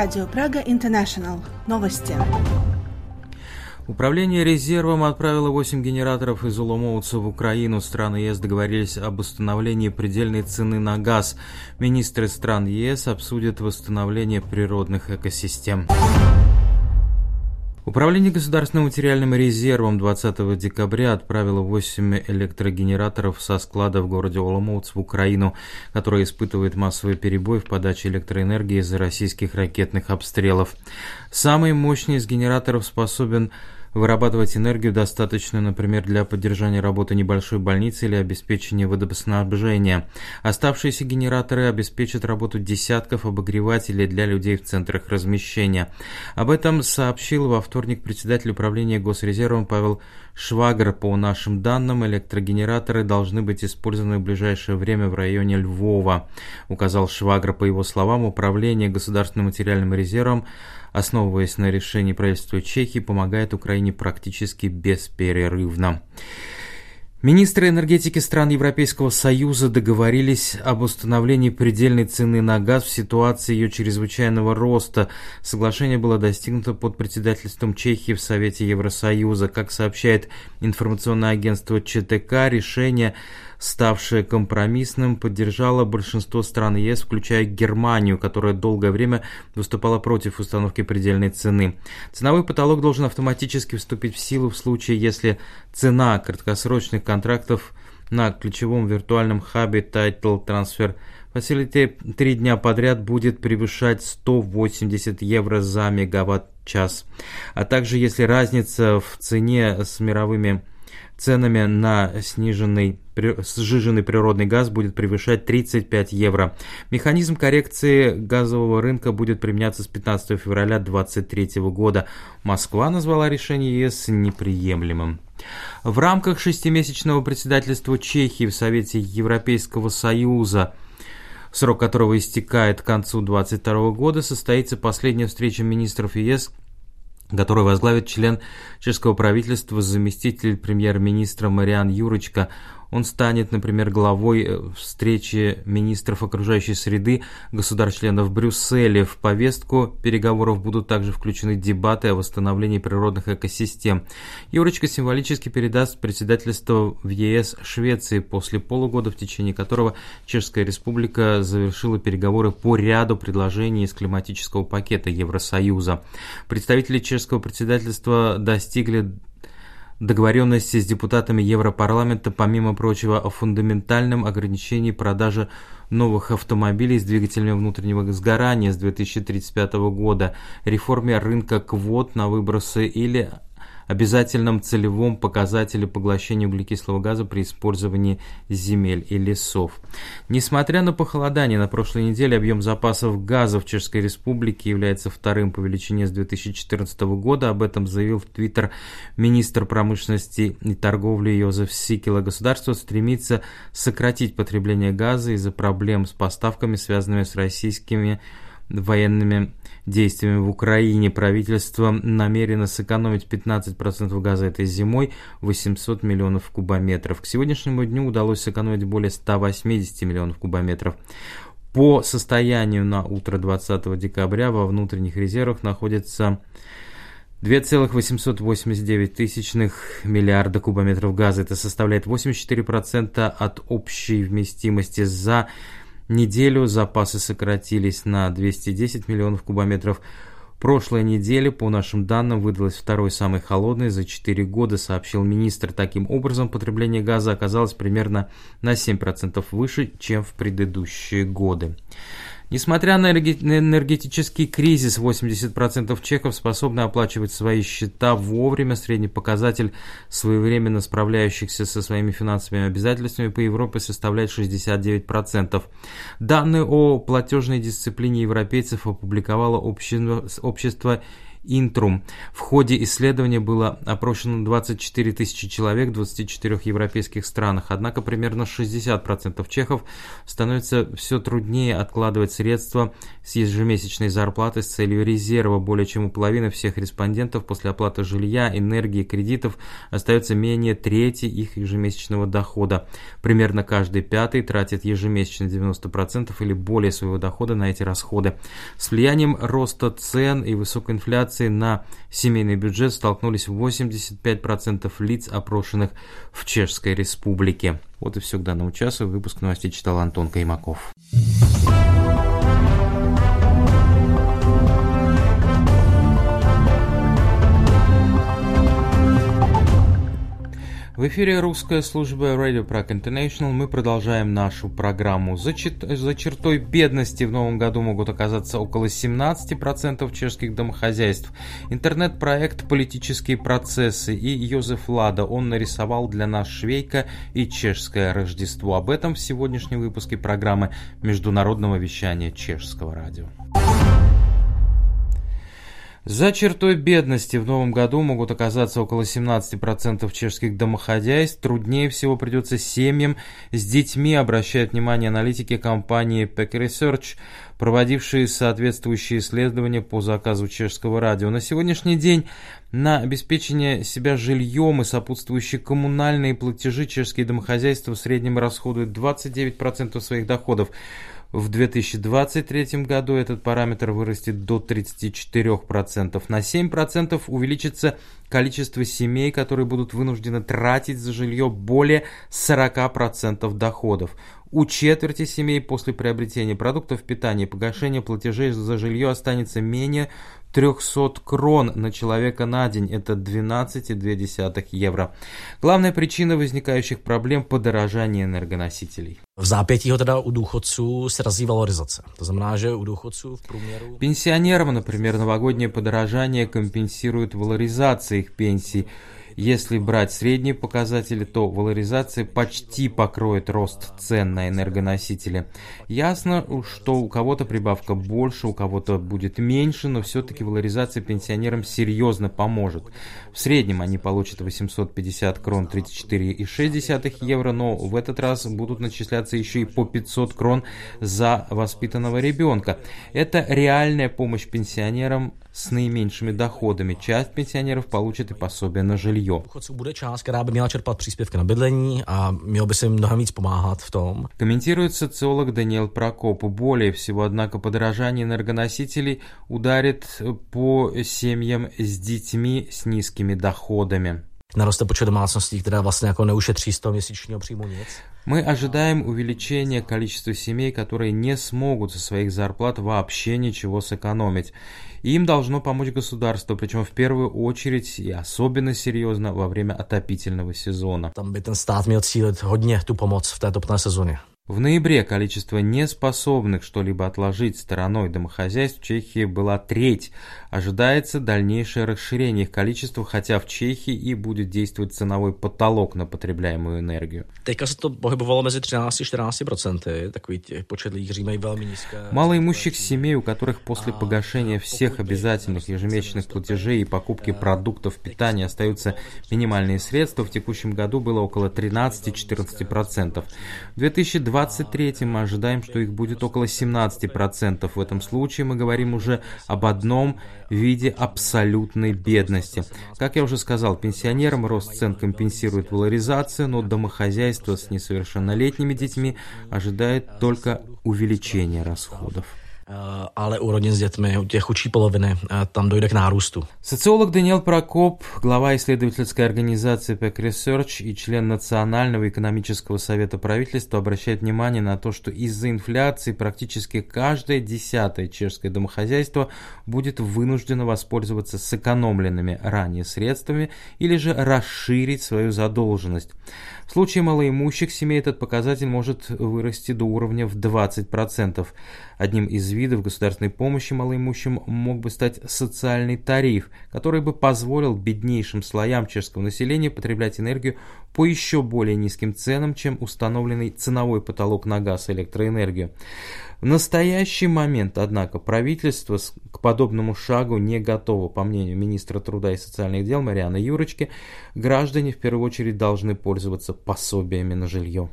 Радио Прага Интернешнл. Новости. Управление резервом отправило 8 генераторов из Уломоуца в Украину. Страны ЕС договорились об установлении предельной цены на газ. Министры стран ЕС обсудят восстановление природных экосистем. Управление государственным материальным резервом 20 декабря отправило 8 электрогенераторов со склада в городе Оломouц в Украину, который испытывает массовый перебой в подаче электроэнергии из-за российских ракетных обстрелов. Самый мощный из генераторов способен вырабатывать энергию, достаточную, например, для поддержания работы небольшой больницы или обеспечения водоснабжения. Оставшиеся генераторы обеспечат работу десятков обогревателей для людей в центрах размещения. Об этом сообщил во вторник председатель управления Госрезервом Павел Швагр. По нашим данным, электрогенераторы должны быть использованы в ближайшее время в районе Львова, указал Швагр. По его словам, управление государственным материальным резервом основываясь на решении правительства Чехии, помогает Украине практически бесперерывно. Министры энергетики стран Европейского Союза договорились об установлении предельной цены на газ в ситуации ее чрезвычайного роста. Соглашение было достигнуто под председательством Чехии в Совете Евросоюза. Как сообщает информационное агентство ЧТК, решение ставшее компромиссным, поддержало большинство стран ЕС, включая Германию, которая долгое время выступала против установки предельной цены. Ценовой потолок должен автоматически вступить в силу в случае, если цена краткосрочных контрактов на ключевом виртуальном хабе Title Transfer Facility три дня подряд будет превышать 180 евро за мегаватт-час, а также если разница в цене с мировыми ценами на сниженный сжиженный природный газ будет превышать 35 евро. Механизм коррекции газового рынка будет применяться с 15 февраля 2023 года. Москва назвала решение ЕС неприемлемым. В рамках шестимесячного председательства Чехии в Совете Европейского Союза срок которого истекает к концу 2022 года, состоится последняя встреча министров ЕС который возглавит член чешского правительства, заместитель премьер-министра Мариан Юрочка. Он станет, например, главой э, встречи министров окружающей среды государств-членов в Брюсселе. В повестку переговоров будут также включены дебаты о восстановлении природных экосистем. Юрочка символически передаст председательство в ЕС Швеции после полугода, в течение которого Чешская Республика завершила переговоры по ряду предложений из климатического пакета Евросоюза. Представители чешского председательства достигли договоренности с депутатами Европарламента, помимо прочего, о фундаментальном ограничении продажи новых автомобилей с двигателями внутреннего сгорания с 2035 года, реформе рынка квот на выбросы или обязательном целевом показателе поглощения углекислого газа при использовании земель и лесов. Несмотря на похолодание на прошлой неделе, объем запасов газа в Чешской Республике является вторым по величине с 2014 года. Об этом заявил в Твиттер министр промышленности и торговли Йозеф Сикела. Государство стремится сократить потребление газа из-за проблем с поставками, связанными с российскими военными действиями в Украине правительство намерено сэкономить 15% газа этой зимой, 800 миллионов кубометров. К сегодняшнему дню удалось сэкономить более 180 миллионов кубометров. По состоянию на утро 20 декабря во внутренних резервах находится 2,889 тысячных миллиарда кубометров газа. Это составляет 84% от общей вместимости за неделю запасы сократились на 210 миллионов кубометров. Прошлая неделя, по нашим данным, выдалась второй самой холодной за 4 года, сообщил министр. Таким образом, потребление газа оказалось примерно на 7% выше, чем в предыдущие годы. Несмотря на энергетический кризис, 80% чехов способны оплачивать свои счета вовремя. Средний показатель своевременно справляющихся со своими финансовыми обязательствами по Европе составляет 69%. Данные о платежной дисциплине европейцев опубликовало общество, общество Интрум. В ходе исследования было опрошено 24 тысячи человек в 24 европейских странах, однако примерно 60% чехов становится все труднее откладывать средства с ежемесячной зарплаты с целью резерва. Более чем у половины всех респондентов после оплаты жилья, энергии, кредитов остается менее трети их ежемесячного дохода. Примерно каждый пятый тратит ежемесячно 90% или более своего дохода на эти расходы. С влиянием роста цен и высокой инфляции на семейный бюджет столкнулись 85% лиц, опрошенных в Чешской Республике. Вот и все к данному часу. Выпуск новостей читал Антон Каймаков. В эфире русская служба Radio Prague International. Мы продолжаем нашу программу. За, чет... за чертой бедности в новом году могут оказаться около 17% чешских домохозяйств. Интернет-проект «Политические процессы» и Йозеф Лада. Он нарисовал для нас Швейка и чешское Рождество. Об этом в сегодняшнем выпуске программы Международного вещания Чешского радио. За чертой бедности в новом году могут оказаться около 17% чешских домохозяйств. Труднее всего придется семьям с детьми, обращают внимание аналитики компании Peck Research, проводившие соответствующие исследования по заказу чешского радио. На сегодняшний день на обеспечение себя жильем и сопутствующие коммунальные платежи чешские домохозяйства в среднем расходуют 29% своих доходов. В 2023 году этот параметр вырастет до 34%. На 7% увеличится количество семей, которые будут вынуждены тратить за жилье более 40% доходов. У четверти семей после приобретения продуктов питания и погашения платежей за жилье останется менее 300 крон на человека на день, это 12,2 евро. Главная причина возникающих проблем – подорожание энергоносителей. V zápětí ho teda u důchodců se razí valorizace. To znamená, že u důchodců в прумеру... Пенсионерам, например, новогоднее подорожание компенсирует валоризация их пенсий – если брать средние показатели, то валоризация почти покроет рост цен на энергоносители. Ясно, что у кого-то прибавка больше, у кого-то будет меньше, но все-таки валоризация пенсионерам серьезно поможет. В среднем они получат 850 крон 34,6 евро, но в этот раз будут начисляться еще и по 500 крон за воспитанного ребенка. Это реальная помощь пенсионерам с наименьшими доходами. Часть пенсионеров получит и пособие на жилье. Комментирует социолог Даниэл Прокоп. Более всего, однако, подорожание энергоносителей ударит по семьям с детьми с низкими доходами. Naroste počet domácností, které vlastně jako neušetří z toho měsíčního příjmu nic. Мы ожидаем увеличения количества семей, которые не смогут со своих зарплат вообще ничего сэкономить. Им должно помочь государство, причем в первую очередь и особенно серьезно во время отопительного сезона. Там by ten stát měl cílit hodně tu pomoc v té topné sezóně. В ноябре количество неспособных что-либо отложить стороной домохозяйств в Чехии была треть. Ожидается дальнейшее расширение их количества, хотя в Чехии и будет действовать ценовой потолок на потребляемую энергию. Teďka se to pohybovalo mezi 13 14%, takový těch počet lidí, kteří mají velmi nízké... Малоимущих семей, у которых после погашения всех обязательных ежемесячных платежей и покупки продуктов питания остаются минимальные средства, в текущем году было около 13-14%. В 2020 2023 мы ожидаем, что их будет около 17%. В этом случае мы говорим уже об одном виде абсолютной бедности. Как я уже сказал, пенсионерам рост цен компенсирует валоризацию, но домохозяйство с несовершеннолетними детьми ожидает только увеличение расходов. Eh, ale u rodin s dětmi, u těch chudší poloviny, eh, tam dojde k nárůstu. Социолог Даниэл Прокоп, глава исследовательской организации PEC Research и член Национального экономического совета правительства обращает внимание на то, что из-за инфляции практически каждое десятое чешское домохозяйство будет вынуждено воспользоваться сэкономленными ранее средствами или же расширить свою задолженность. В случае малоимущих семей этот показатель может вырасти до уровня в 20%. Одним из видов государственной помощи малоимущим мог бы стать социальный тариф, который бы позволил беднейшим слоям чешского населения потреблять энергию по еще более низким ценам, чем установленный ценовой потолок на газ и электроэнергию. В настоящий момент, однако, правительство к подобному шагу не готово. По мнению министра труда и социальных дел Марианы Юрочки, граждане в первую очередь должны пользоваться пособиями на жилье.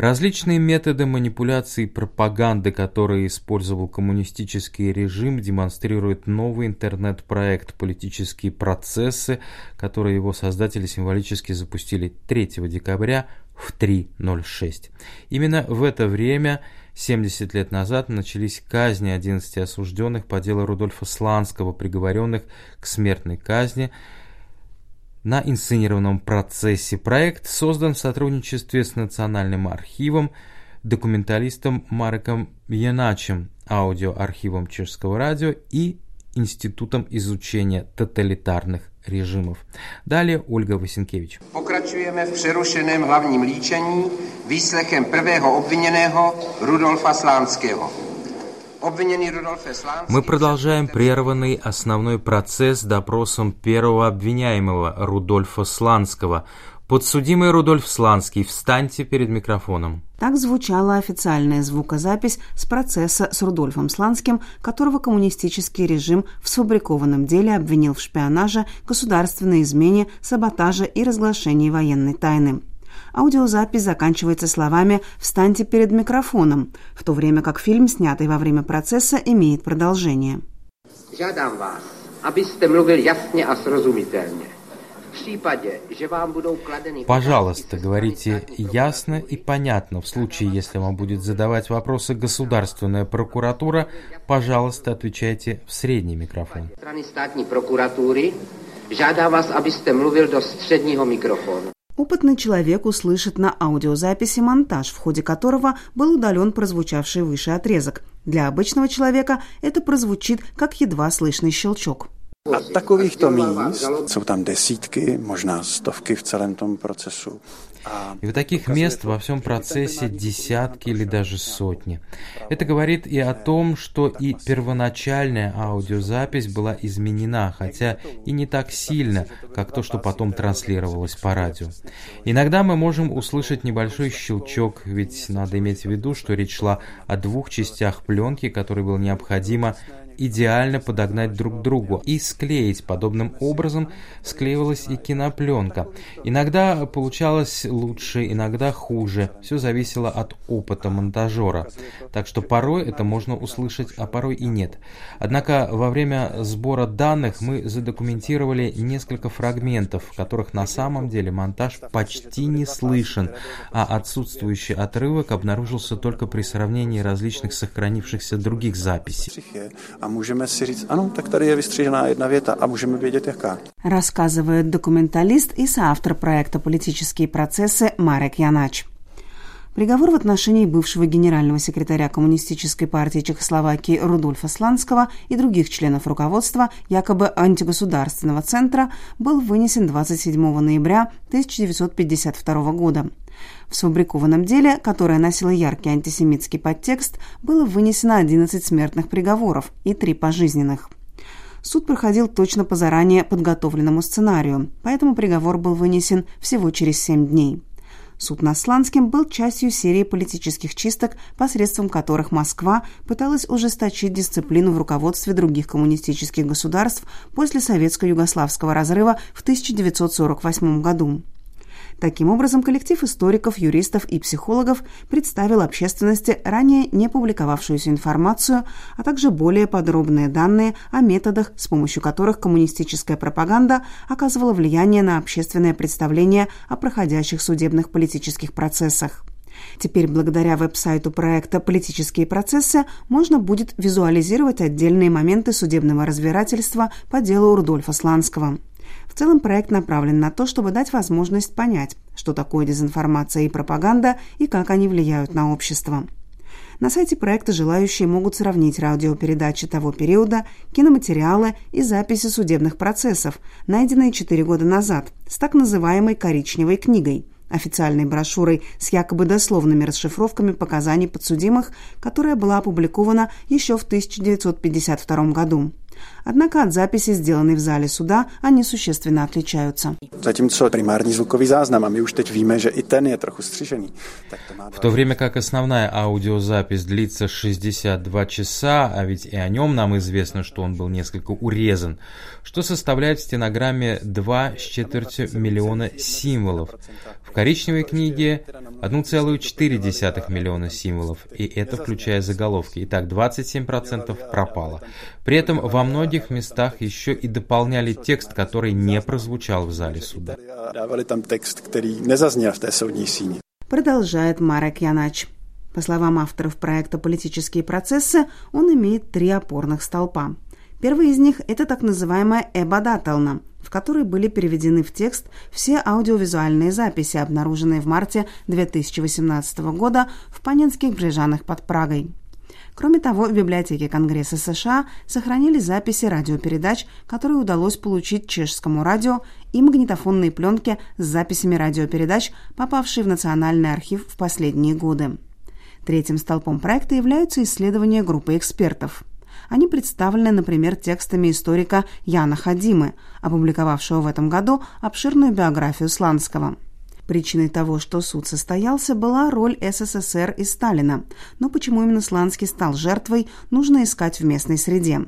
Различные методы манипуляции и пропаганды, которые использовал коммунистический режим, демонстрируют новый интернет-проект «Политические процессы», который его создатели символически запустили 3 декабря в 3.06. Именно в это время 70 лет назад начались казни 11 осужденных по делу Рудольфа Сланского, приговоренных к смертной казни – на инсценированном процессе. Проект создан в сотрудничестве с Национальным архивом, документалистом Мареком Яначем, аудиоархивом Чешского радио и Институтом изучения тоталитарных режимов. Далее Ольга Васенкевич. Pokračujeme v přerušeném hlavním líčení výslechem prvého obviněného Rudolfa Slánského. Мы продолжаем прерванный основной процесс допросом первого обвиняемого Рудольфа Сланского. Подсудимый Рудольф Сланский, встаньте перед микрофоном. Так звучала официальная звукозапись с процесса с Рудольфом Сланским, которого коммунистический режим в сфабрикованном деле обвинил в шпионаже, государственной измене, саботаже и разглашении военной тайны. Аудиозапись заканчивается словами «Встаньте перед микрофоном», в то время как фильм, снятый во время процесса, имеет продолжение. Žádám vás, abyste mluvil jasně a srozumitelně. Пожалуйста, говорите ясно и понятно. В случае, если вам будет задавать вопросы государственная прокуратура, пожалуйста, отвечайте в средний микрофон. Žádám vás, abyste mluvil do středního mikrofonu. Опытный человек услышит на аудиозаписи монтаж, в ходе которого был удален прозвучавший выше отрезок. Для обычного человека это прозвучит как едва слышный щелчок. A takovýchto míst jsou tam desítky, možná stovky v celém tom procesu. И в таких мест во всем процессе десятки или даже сотни. Это говорит и о том, что и первоначальная аудиозапись была изменена, хотя и не так сильно, как то, что потом транслировалось по радио. Иногда мы можем услышать небольшой щелчок, ведь надо иметь в виду, что речь шла о двух частях пленки, которые было необходимо идеально подогнать друг к другу и склеить. Подобным образом склеивалась и кинопленка. Иногда получалось лучше, иногда хуже. Все зависело от опыта монтажера. Так что порой это можно услышать, а порой и нет. Однако во время сбора данных мы задокументировали несколько фрагментов, в которых на самом деле монтаж почти не слышен, а отсутствующий отрывок обнаружился только при сравнении различных сохранившихся других записей můžeme si říct, ano, tak tady je vystřižená jedna věta a můžeme vědět jaká. Рассказывает документалист и соавтор проекта «Политические процессы» Марек Янач. Приговор в отношении бывшего генерального секретаря Коммунистической партии Чехословакии Рудольфа Сланского и других членов руководства якобы антигосударственного центра был вынесен 27 ноября 1952 года. В сфабрикованном деле, которое носило яркий антисемитский подтекст, было вынесено 11 смертных приговоров и 3 пожизненных. Суд проходил точно по заранее подготовленному сценарию, поэтому приговор был вынесен всего через 7 дней. Суд над Сланским был частью серии политических чисток, посредством которых Москва пыталась ужесточить дисциплину в руководстве других коммунистических государств после советско-югославского разрыва в 1948 году. Таким образом, коллектив историков, юристов и психологов представил общественности ранее не публиковавшуюся информацию, а также более подробные данные о методах, с помощью которых коммунистическая пропаганда оказывала влияние на общественное представление о проходящих судебных политических процессах. Теперь благодаря веб-сайту проекта «Политические процессы» можно будет визуализировать отдельные моменты судебного разбирательства по делу Рудольфа Сланского. Целом проект направлен на то, чтобы дать возможность понять, что такое дезинформация и пропаганда и как они влияют на общество. На сайте проекта желающие могут сравнить радиопередачи того периода, киноматериалы и записи судебных процессов, найденные 4 года назад, с так называемой «коричневой книгой», официальной брошюрой с якобы дословными расшифровками показаний подсудимых, которая была опубликована еще в 1952 году. Однако от записи, сделанной в зале суда, они существенно отличаются. В то время как основная аудиозапись длится 62 часа, а ведь и о нем нам известно, что он был несколько урезан, что составляет в стенограмме 2 с четвертью миллиона символов. В коричневой книге 1,4 миллиона символов, и это включая заголовки. Итак, 27% пропало. При этом во многих местах еще и дополняли текст, который не прозвучал в зале суда. Продолжает Марек Янач. По словам авторов проекта «Политические процессы», он имеет три опорных столпа. Первый из них – это так называемая «эбадателна», в которой были переведены в текст все аудиовизуальные записи, обнаруженные в марте 2018 года в Панинских Брежанах под Прагой. Кроме того, в библиотеке Конгресса США сохранились записи радиопередач, которые удалось получить чешскому радио, и магнитофонные пленки с записями радиопередач, попавшие в Национальный архив в последние годы. Третьим столпом проекта являются исследования группы экспертов. Они представлены, например, текстами историка Яна Хадимы, опубликовавшего в этом году обширную биографию Сланского – Причиной того, что суд состоялся, была роль СССР и Сталина. Но почему именно Сланский стал жертвой, нужно искать в местной среде.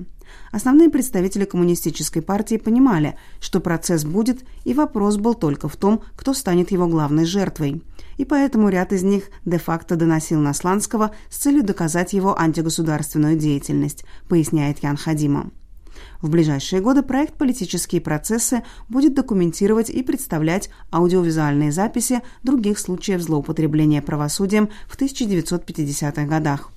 Основные представители коммунистической партии понимали, что процесс будет, и вопрос был только в том, кто станет его главной жертвой. И поэтому ряд из них де-факто доносил на Сланского с целью доказать его антигосударственную деятельность, поясняет Ян Хадима. В ближайшие годы проект «Политические процессы» будет документировать и представлять аудиовизуальные записи других случаев злоупотребления правосудием в 1950-х годах.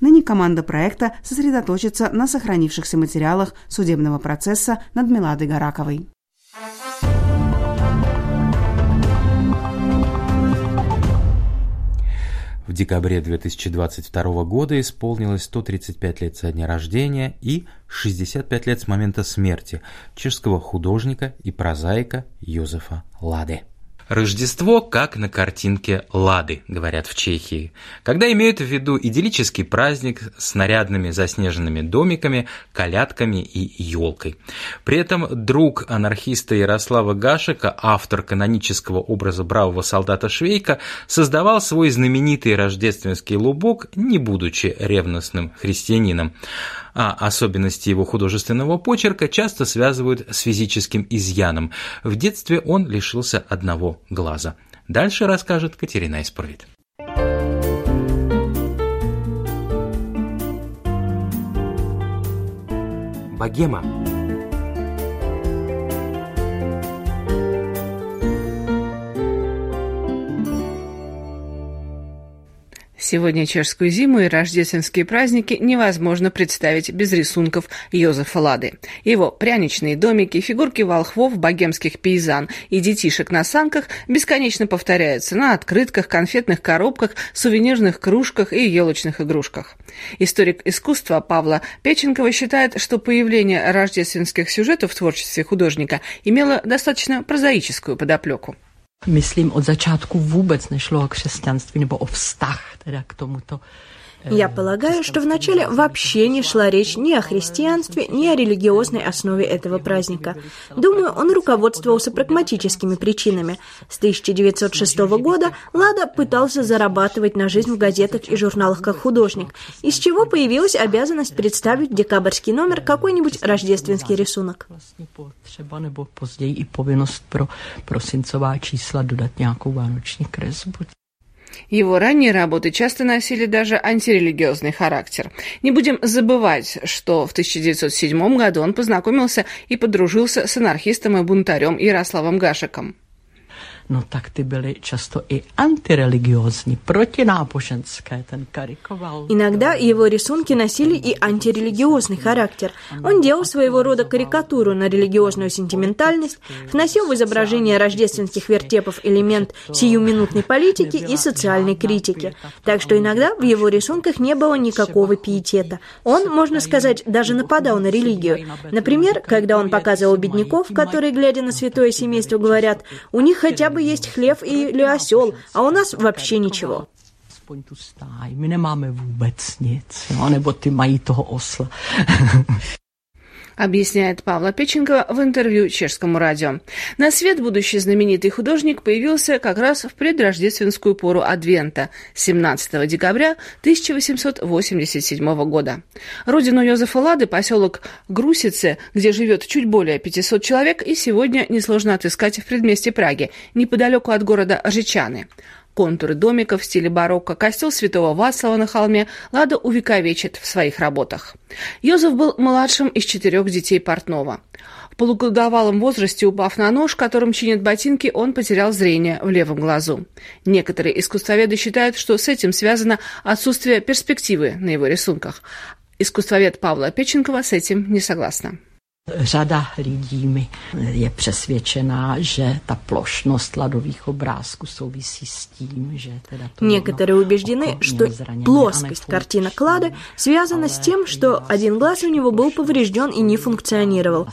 Ныне команда проекта сосредоточится на сохранившихся материалах судебного процесса над Меладой Гараковой. В декабре 2022 года исполнилось 135 лет со дня рождения и 65 лет с момента смерти чешского художника и прозаика Йозефа Ладе. Рождество как на картинке Лады, говорят в Чехии, когда имеют в виду идиллический праздник с нарядными заснеженными домиками, колядками и елкой. При этом друг анархиста Ярослава Гашика, автор канонического образа бравого солдата Швейка, создавал свой знаменитый рождественский лубок, не будучи ревностным христианином а особенности его художественного почерка часто связывают с физическим изъяном. В детстве он лишился одного глаза. Дальше расскажет Катерина Исправит. Богема Сегодня чешскую зиму и рождественские праздники невозможно представить без рисунков Йозефа Лады. Его пряничные домики, фигурки волхвов, богемских пейзан и детишек на санках бесконечно повторяются на открытках, конфетных коробках, сувенирных кружках и елочных игрушках. Историк искусства Павла Печенкова считает, что появление рождественских сюжетов в творчестве художника имело достаточно прозаическую подоплеку. Myslím, od začátku vůbec nešlo o křesťanství nebo o vztah teda k tomuto Я полагаю, что вначале вообще не шла речь ни о христианстве, ни о религиозной основе этого праздника. Думаю, он руководствовался прагматическими причинами. С 1906 года Лада пытался зарабатывать на жизнь в газетах и журналах как художник, из чего появилась обязанность представить в декабрьский номер какой-нибудь рождественский рисунок. Его ранние работы часто носили даже антирелигиозный характер. Не будем забывать, что в 1907 году он познакомился и подружился с анархистом и бунтарем Ярославом Гашиком no tak ty byly často i antireligiózní, protináboženské, ten karikoval. Иногда его рисунки носили и антирелигиозный характер. Он делал своего рода карикатуру на религиозную сентиментальность, вносил в изображение рождественских вертепов элемент сиюминутной политики и социальной критики. Так что иногда в его рисунках не было никакого пиетета. Он, можно сказать, даже нападал на религию. Например, когда он показывал бедняков, которые, глядя на святое семейство, говорят, у них хотя бы бы есть хлеб или осел, а у нас вообще ничего. nemáme vůbec nic, jo? nebo ty mají toho osla. Объясняет Павла Печенкова в интервью чешскому радио. На свет будущий знаменитый художник появился как раз в предрождественскую пору Адвента 17 декабря 1887 года. Родину Йозефа Лады, поселок Грусице, где живет чуть более 500 человек, и сегодня несложно отыскать в предместе Праги, неподалеку от города Ржичаны контуры домиков в стиле барокко, костел святого Вацлава на холме Лада увековечит в своих работах. Йозеф был младшим из четырех детей портного. В полугодовалом возрасте, упав на нож, которым чинят ботинки, он потерял зрение в левом глазу. Некоторые искусствоведы считают, что с этим связано отсутствие перспективы на его рисунках. Искусствовед Павла Печенкова с этим не согласна. Řada lidí mi je přesvědčená, že ta plošnost ladových obrázků souvisí с tím, že teda to Некоторые убеждены, что плоскость картинок Клады связана с тем, что один глаз у него был поврежден и не функционировал.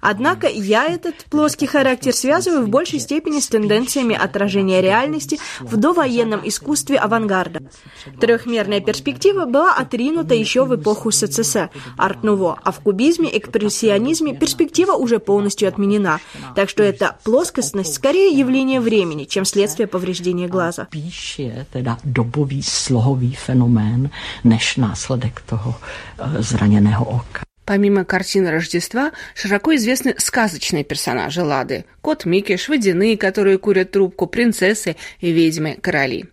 Однако я этот плоский характер связываю в большей степени с тенденциями отражения реальности в довоенном искусстве авангарда. Трехмерная перспектива была отринута еще в эпоху СССР, арт-нуво, а в кубизме экспрессионизме механизме перспектива уже полностью отменена, так что эта плоскостность скорее явление времени, чем следствие повреждения глаза. Než následek toho zraněného oka. Помимо картины Рождества, широко известны сказочные персонажи Лады. Кот Микиш, водяные, которые курят трубку, принцессы и ведьмы-короли.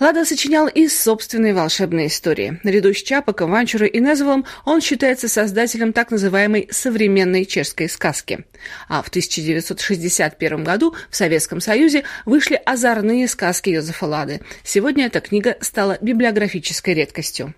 Лада сочинял и собственные волшебные истории. Наряду с Чапоком, Ванчурой и Незволом он считается создателем так называемой современной чешской сказки. А в 1961 году в Советском Союзе вышли озорные сказки Йозефа Лады. Сегодня эта книга стала библиографической редкостью.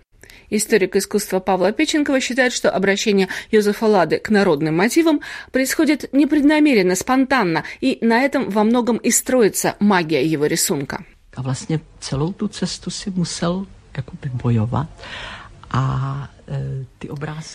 Историк искусства Павла Печенкова считает, что обращение Йозефа Лады к народным мотивам происходит непреднамеренно, спонтанно, и на этом во многом и строится магия его рисунка. A vlastně celou tu cestu si musel jakoby bojovat a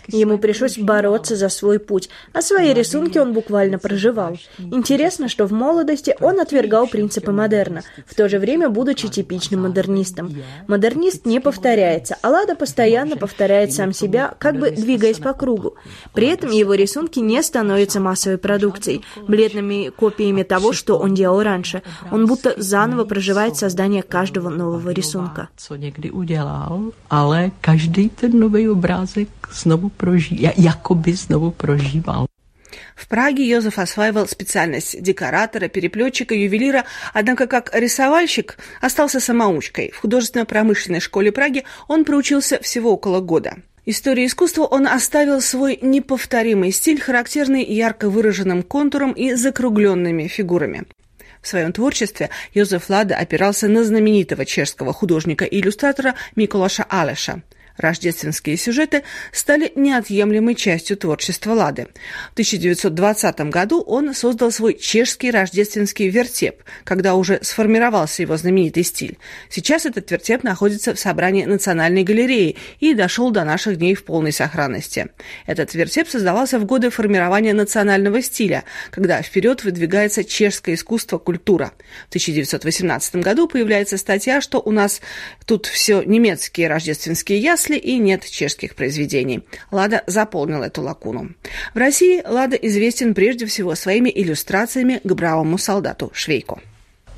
Ему пришлось бороться за свой путь, а свои рисунки он буквально проживал. Интересно, что в молодости он отвергал принципы модерна, в то же время будучи типичным модернистом. Модернист не повторяется, а Лада постоянно повторяет сам себя, как бы двигаясь по кругу. При этом его рисунки не становятся массовой продукцией, бледными копиями того, что он делал раньше. Он будто заново проживает создание каждого нового рисунка. každý ten nový obrázek znovu proží, jakoby znovu prožíval. В Праге Йозеф осваивал специальность декоратора, переплетчика, ювелира, однако как рисовальщик остался самоучкой. В художественно-промышленной школе Праги он проучился всего около года. Истории искусства он оставил свой неповторимый стиль, характерный ярко выраженным контуром и закругленными фигурами. В своем творчестве Йозеф Лада опирался на знаменитого чешского художника и иллюстратора Миколаша Алеша – Рождественские сюжеты стали неотъемлемой частью творчества Лады. В 1920 году он создал свой чешский рождественский вертеп, когда уже сформировался его знаменитый стиль. Сейчас этот вертеп находится в собрании Национальной галереи и дошел до наших дней в полной сохранности. Этот вертеп создавался в годы формирования национального стиля, когда вперед выдвигается чешское искусство, культура. В 1918 году появляется статья, что у нас тут все немецкие рождественские ясли, если и нет чешских произведений. Лада заполнил эту лакуну. В России Лада известен прежде всего своими иллюстрациями к бравому солдату Швейку.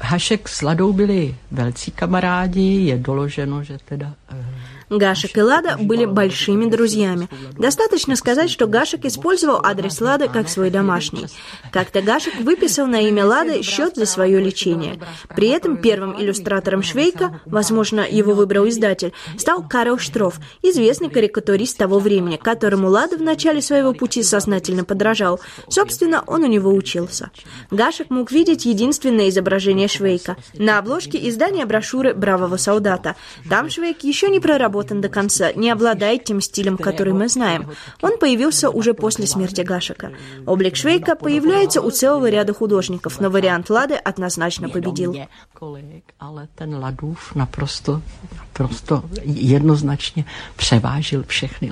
Hašek s Ladou byli velcí kamarádi, je doloženo, že teda Гашек и Лада были большими друзьями. Достаточно сказать, что Гашек использовал адрес Лады как свой домашний. Как-то Гашек выписал на имя Лады счет за свое лечение. При этом первым иллюстратором Швейка, возможно, его выбрал издатель, стал Карл Штроф, известный карикатурист того времени, которому Лада в начале своего пути сознательно подражал. Собственно, он у него учился. Гашек мог видеть единственное изображение Швейка на обложке издания брошюры «Бравого солдата». Там Швейк еще не проработал доработан до конца, не обладает тем стилем, который мы знаем. Он появился уже после смерти Гашика. Облик Швейка появляется у целого ряда художников, но вариант Лады однозначно победил. Naprosto, naprosto jednoznačně převážil všechny.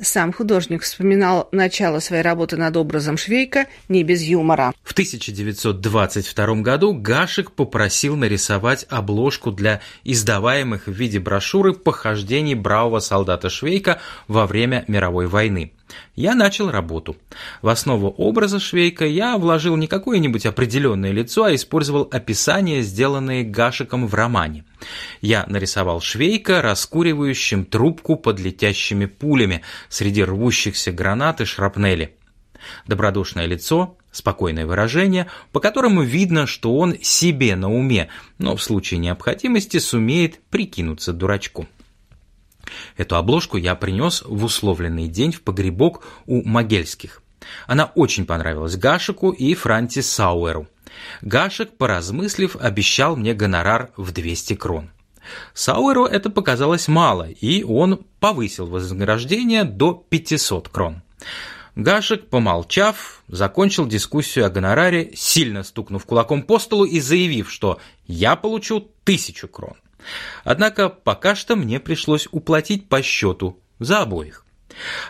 Сам художник вспоминал начало своей работы над образом Швейка не без юмора. В 1922 году Гашек попросил нарисовать обложку для издаваемых в виде брошюры похождений бравого солдата Швейка во время мировой войны. Я начал работу. В основу образа Швейка я вложил не какое-нибудь определенное лицо, а использовал описания, сделанные Гашиком в романе. Я нарисовал Швейка, раскуривающим трубку под летящими пулями среди рвущихся гранат и шрапнели. Добродушное лицо, спокойное выражение, по которому видно, что он себе на уме, но в случае необходимости сумеет прикинуться дурачком. Эту обложку я принес в условленный день в погребок у Могельских. Она очень понравилась Гашику и Франти Сауэру. Гашек, поразмыслив, обещал мне гонорар в 200 крон. Сауэру это показалось мало, и он повысил вознаграждение до 500 крон. Гашек, помолчав, закончил дискуссию о гонораре, сильно стукнув кулаком по столу и заявив, что я получу тысячу крон. Однако пока что мне пришлось уплатить по счету за обоих.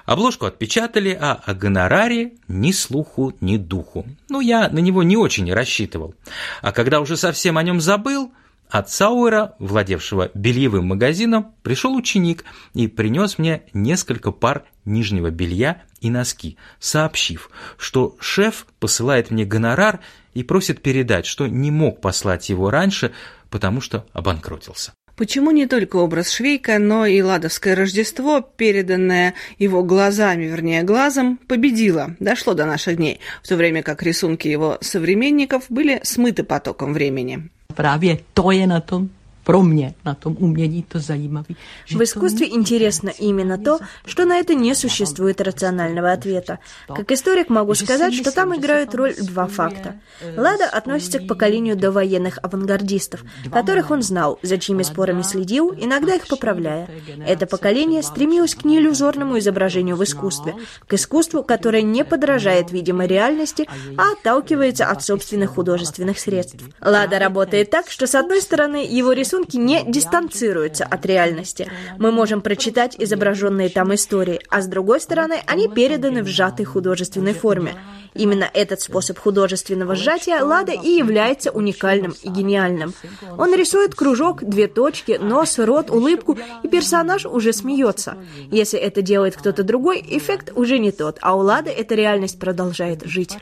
Обложку отпечатали, а о гонораре ни слуху, ни духу. Но я на него не очень рассчитывал. А когда уже совсем о нем забыл, от Сауэра, владевшего бельевым магазином, пришел ученик и принес мне несколько пар нижнего белья и носки, сообщив, что шеф посылает мне гонорар и просит передать, что не мог послать его раньше, потому что обанкротился. Почему не только образ Швейка, но и Ладовское Рождество, переданное его глазами, вернее глазом, победило, дошло до наших дней, в то время как рисунки его современников были смыты потоком времени. Právě to je na tom. Pro mě на том умении то заимовый. В искусстве интересно именно то, что на это не существует рационального ответа. Как историк могу сказать, что там играют роль два факта. Лада относится к поколению довоенных авангардистов, которых он знал, за чьими спорами следил, иногда их поправляя. Это поколение стремилось к неиллюзорному изображению в искусстве, к искусству, которое не подражает видимой реальности, а отталкивается от собственных художественных средств. Лада работает так, что с одной стороны его рисунки рисунки не дистанцируются от реальности. Мы можем прочитать изображенные там истории, а с другой стороны, они переданы в сжатой художественной форме. Именно этот способ художественного сжатия Лада и является уникальным и гениальным. Он рисует кружок, две точки, нос, рот, улыбку, и персонаж уже смеется. Если это делает кто-то другой, эффект уже не тот, а у Лады эта реальность продолжает жить.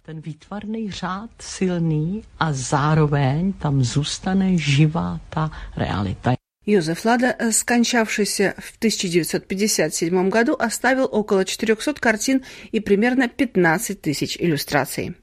Realita. Йозеф Лада, э, скончавшийся в 1957 году, оставил около 400 картин и примерно 15 тысяч иллюстраций.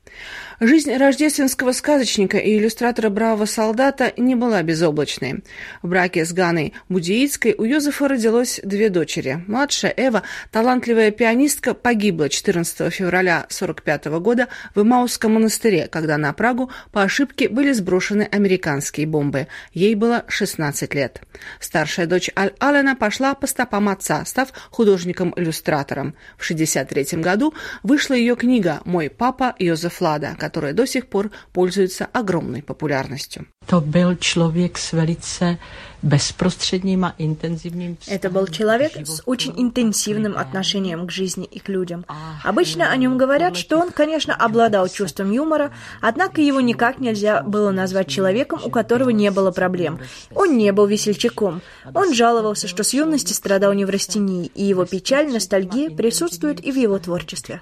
Жизнь рождественского сказочника и иллюстратора «Бравого солдата» не была безоблачной. В браке с Ганой Будеицкой у Йозефа родилось две дочери. Младшая Эва, талантливая пианистка, погибла 14 февраля 1945 года в Имаусском монастыре, когда на Прагу по ошибке были сброшены американские бомбы. Ей было 16 лет. Старшая дочь Аль-Алена пошла по стопам отца, став художником-иллюстратором. В 1963 году вышла ее книга «Мой папа Йозеф Лада», которая до сих пор пользуется огромной популярностью. To byl člověk s velice a intenzivním Это был человек с очень интенсивным отношением к жизни и к людям. Обычно о нем говорят, что он, конечно, обладал чувством юмора, однако его никак нельзя было назвать человеком, у которого не было проблем. Он не был весельчаком. Он жаловался, что с юности страдал неврастенией, и его печаль, ностальгия присутствует и в его творчестве.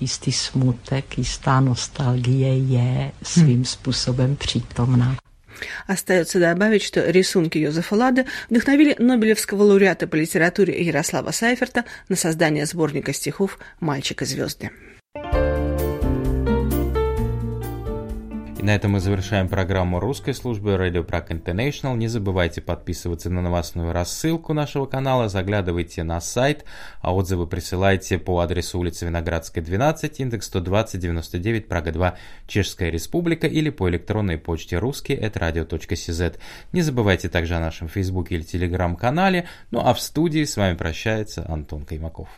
jistý smutek, jistá nostalgie je svým způsobem přítomná. Остается добавить, что рисунки Йозефа Лады вдохновили Нобелевского лауреата по литературе Ярослава Сайферта на создание сборника стихов «Мальчик и звезды». И на этом мы завершаем программу русской службы Radio Prague International. Не забывайте подписываться на новостную рассылку нашего канала, заглядывайте на сайт, а отзывы присылайте по адресу улицы Виноградская, 12, индекс 120 99, Прага 2, Чешская Республика или по электронной почте русский radio.cz. Не забывайте также о нашем фейсбуке или телеграм-канале. Ну а в студии с вами прощается Антон Каймаков.